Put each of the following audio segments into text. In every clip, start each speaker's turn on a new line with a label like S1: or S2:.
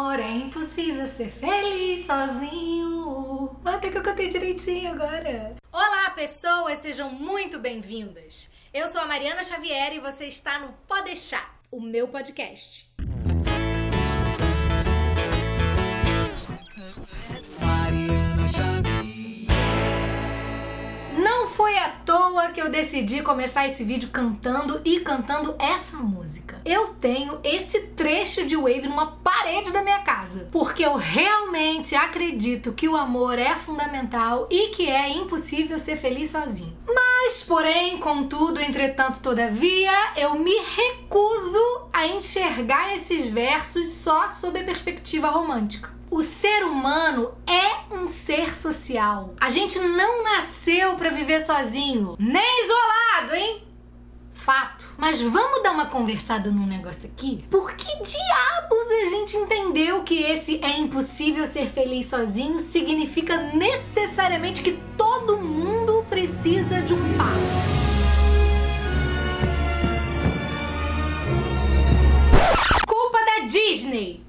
S1: amor, é impossível ser feliz sozinho. Até que eu cantei direitinho agora.
S2: Olá, pessoas, sejam muito bem-vindas. Eu sou a Mariana Xavier e você está no Pode Deixar, o meu podcast.
S1: Decidi começar esse vídeo cantando e cantando essa música. Eu tenho esse trecho de Wave numa parede da minha casa, porque eu realmente acredito que o amor é fundamental e que é impossível ser feliz sozinho. Mas, porém, contudo, entretanto, todavia, eu me recuso a enxergar esses versos só sob a perspectiva romântica. O ser humano é um ser social. A gente não nasceu para viver sozinho, nem isolado, hein? Fato. Mas vamos dar uma conversada num negócio aqui? Por que diabos a gente entendeu que esse é impossível ser feliz sozinho significa necessariamente que todo mundo precisa de um par?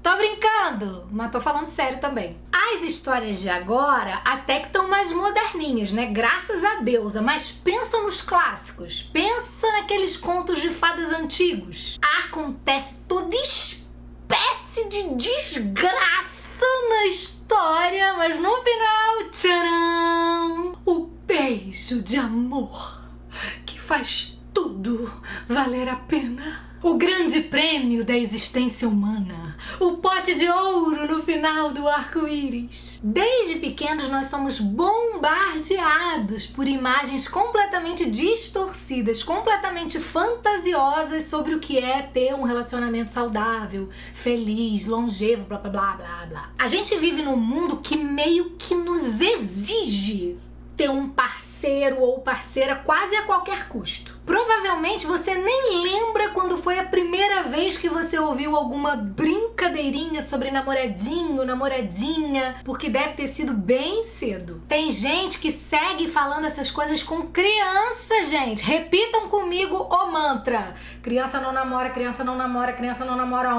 S1: Tô brincando, mas tô falando sério também. As histórias de agora até que estão mais moderninhas, né? Graças a Deus. Mas pensa nos clássicos. Pensa naqueles contos de fadas antigos. Acontece toda espécie de desgraça na história, mas no final, tcharam! O beijo de amor que faz tudo valer a pena. O grande prêmio da existência humana. O pote de ouro no final do arco-íris. Desde pequenos nós somos bombardeados por imagens completamente distorcidas, completamente fantasiosas sobre o que é ter um relacionamento saudável, feliz, longevo, blá blá blá blá blá. A gente vive num mundo que meio que nos exige ter um parceiro ou parceira quase a qualquer custo. Provavelmente você nem lembra quando foi a primeira vez que você ouviu alguma brincadeirinha sobre namoradinho, namoradinha, porque deve ter sido bem cedo. Tem gente que segue falando essas coisas com criança, gente. Repitam comigo o mantra: criança não namora, criança não namora, criança não namora.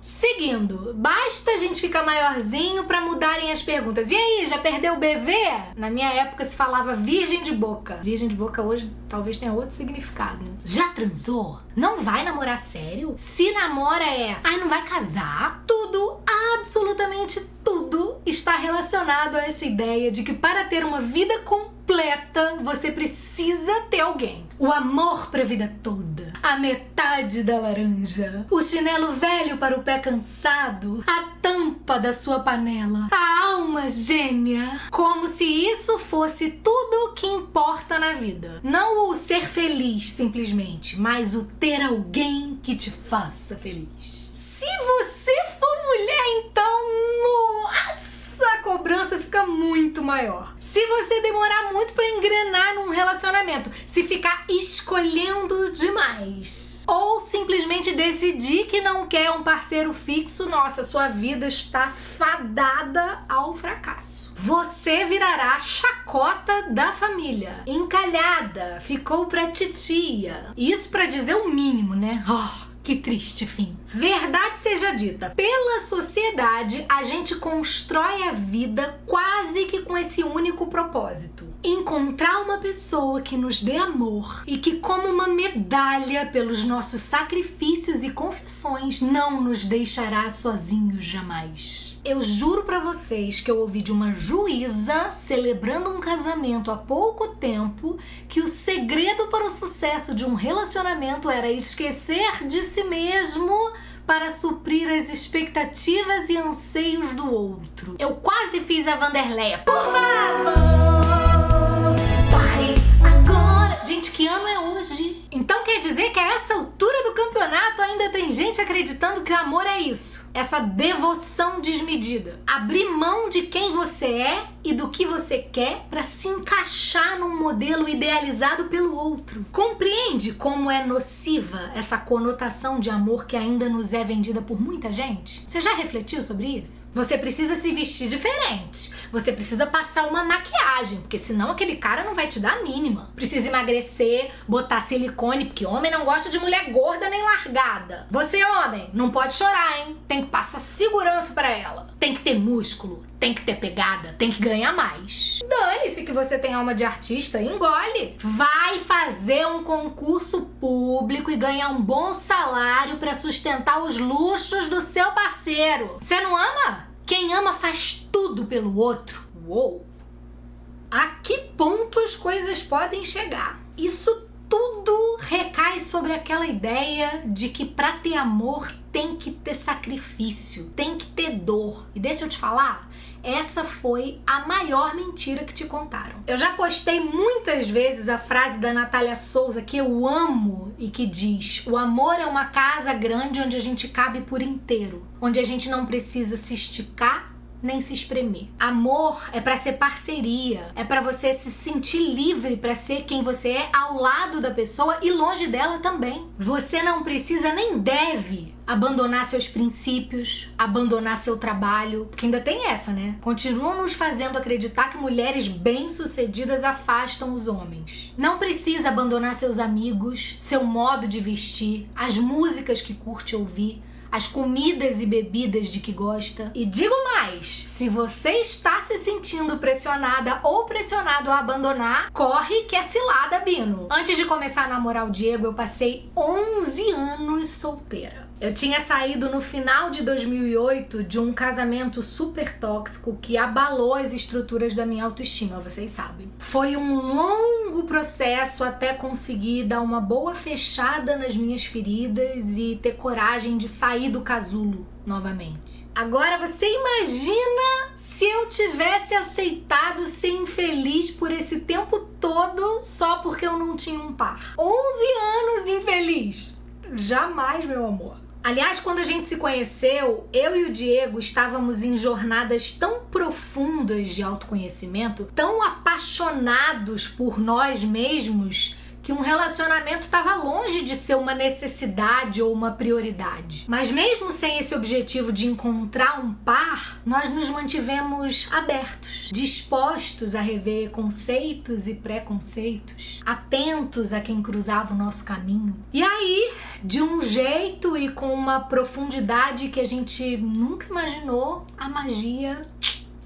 S1: Seguindo, basta a gente ficar maiorzinho para mudarem as perguntas. E aí, já perdeu o BV? Na minha época se falava virgem de boca. Virgem de boca hoje talvez tenha outro significado. Já transou? Não vai namorar sério? Se namora é, ai, não vai casar? Tudo, absolutamente tudo está relacionado a essa ideia de que para ter uma vida completa, você precisa ter alguém. O amor para a vida toda, a metade da laranja, o chinelo velho para o pé cansado, a tampa da sua panela, a alma gêmea, como se isso fosse tudo o que importa na vida. Não o ser feliz simplesmente, mas o ter alguém que te faça feliz. Se você for mulher, então, nossa! A muito maior. Se você demorar muito para engrenar num relacionamento, se ficar escolhendo demais, ou simplesmente decidir que não quer um parceiro fixo, nossa, sua vida está fadada ao fracasso. Você virará chacota da família, encalhada, ficou pra titia. Isso para dizer o mínimo, né? Oh. Que triste fim. Verdade seja dita, pela sociedade a gente constrói a vida quase que com esse único propósito: encontrar uma pessoa que nos dê amor e que, como uma medalha pelos nossos sacrifícios e concessões, não nos deixará sozinhos jamais. Eu juro para vocês que eu ouvi de uma juíza celebrando um casamento há pouco tempo que o segredo para o sucesso de um relacionamento era esquecer de si mesmo para suprir as expectativas e anseios do outro. Eu quase fiz a Vanderleia. Por favor, pare agora. Gente, que ano é hoje? Então quer dizer que a essa altura do campeonato ainda tem gente acreditando que o amor é isso essa devoção desmedida. Abrir mão de quem você é e do que você quer para se encaixar num modelo idealizado pelo outro. Compreende como é nociva essa conotação de amor que ainda nos é vendida por muita gente? Você já refletiu sobre isso? Você precisa se vestir diferente. Você precisa passar uma maquiagem, porque senão aquele cara não vai te dar a mínima. Precisa emagrecer, botar silicone, porque homem não gosta de mulher gorda nem largada. Você, homem, não pode chorar, hein? Tem que passar segurança para ela. Tem que ter músculo, tem que ter pegada, tem que ganhar mais. Dane-se que você tem alma de artista, engole. Vai fazer um concurso público e ganhar um bom salário para sustentar os luxos do seu parceiro. Você não ama? Quem ama faz tudo pelo outro. Uou! A que ponto as coisas podem chegar? Isso tudo recai sobre aquela ideia de que para ter amor tem que ter sacrifício, tem que ter dor. E deixa eu te falar, essa foi a maior mentira que te contaram. Eu já postei muitas vezes a frase da Natália Souza que eu amo e que diz: O amor é uma casa grande onde a gente cabe por inteiro, onde a gente não precisa se esticar nem se espremer. Amor é para ser parceria, é para você se sentir livre para ser quem você é ao lado da pessoa e longe dela também. Você não precisa nem deve abandonar seus princípios, abandonar seu trabalho, porque ainda tem essa, né? Continuam nos fazendo acreditar que mulheres bem-sucedidas afastam os homens. Não precisa abandonar seus amigos, seu modo de vestir, as músicas que curte ouvir, as comidas e bebidas de que gosta. E digo mais: se você está se sentindo pressionada ou pressionado a abandonar, corre que é cilada, Bino. Antes de começar a namorar o Diego, eu passei 11 anos solteira. Eu tinha saído no final de 2008 de um casamento super tóxico que abalou as estruturas da minha autoestima, vocês sabem. Foi um longo processo até conseguir dar uma boa fechada nas minhas feridas e ter coragem de sair do casulo novamente. Agora você imagina se eu tivesse aceitado ser infeliz por esse tempo todo só porque eu não tinha um par. 11 anos infeliz. Jamais, meu amor. Aliás, quando a gente se conheceu, eu e o Diego estávamos em jornadas tão profundas de autoconhecimento, tão apaixonados por nós mesmos que um relacionamento estava longe de ser uma necessidade ou uma prioridade. Mas mesmo sem esse objetivo de encontrar um par, nós nos mantivemos abertos, dispostos a rever conceitos e preconceitos, atentos a quem cruzava o nosso caminho. E aí, de um jeito e com uma profundidade que a gente nunca imaginou, a magia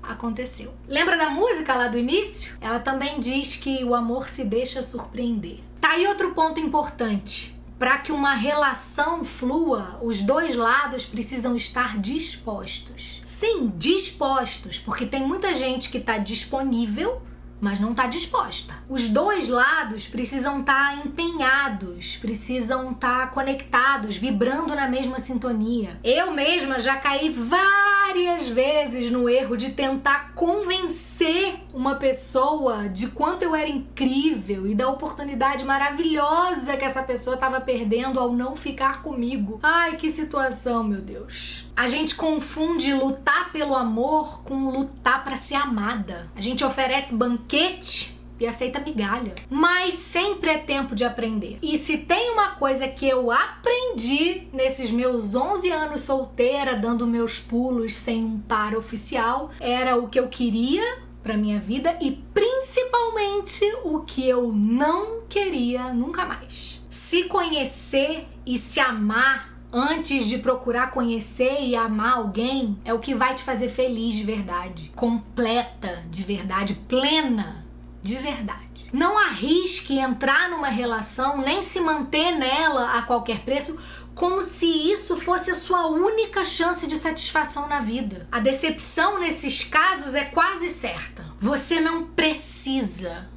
S1: aconteceu. Lembra da música lá do início? Ela também diz que o amor se deixa surpreender. Tá aí outro ponto importante. Para que uma relação flua, os dois lados precisam estar dispostos. Sim, dispostos, porque tem muita gente que está disponível, mas não está disposta. Os dois lados precisam estar tá empenhados, precisam estar tá conectados, vibrando na mesma sintonia. Eu mesma já caí várias vezes no erro de tentar convencer uma pessoa de quanto eu era incrível e da oportunidade maravilhosa que essa pessoa estava perdendo ao não ficar comigo. Ai, que situação, meu Deus. A gente confunde lutar pelo amor com lutar para ser amada. A gente oferece banquete e aceita migalha. Mas sempre é tempo de aprender. E se tem uma coisa que eu aprendi nesses meus 11 anos solteira, dando meus pulos sem um par oficial, era o que eu queria para minha vida e principalmente o que eu não queria nunca mais. Se conhecer e se amar antes de procurar conhecer e amar alguém é o que vai te fazer feliz de verdade, completa de verdade, plena de verdade. Não arrisque entrar numa relação nem se manter nela a qualquer preço como se isso fosse a sua única chance de satisfação na vida. A decepção nesses casos é quase certa. Você não precisa,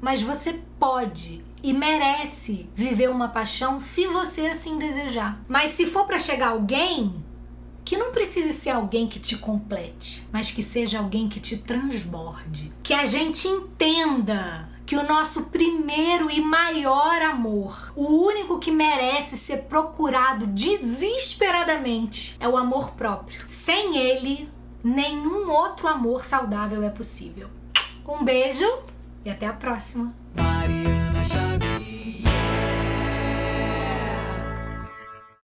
S1: mas você pode e merece viver uma paixão se você assim desejar. Mas se for para chegar alguém, que não precise ser alguém que te complete, mas que seja alguém que te transborde. Que a gente entenda que o nosso primeiro e maior amor, o único que merece ser procurado desesperadamente, é o amor próprio. Sem ele, nenhum outro amor saudável é possível. Um beijo e até a próxima!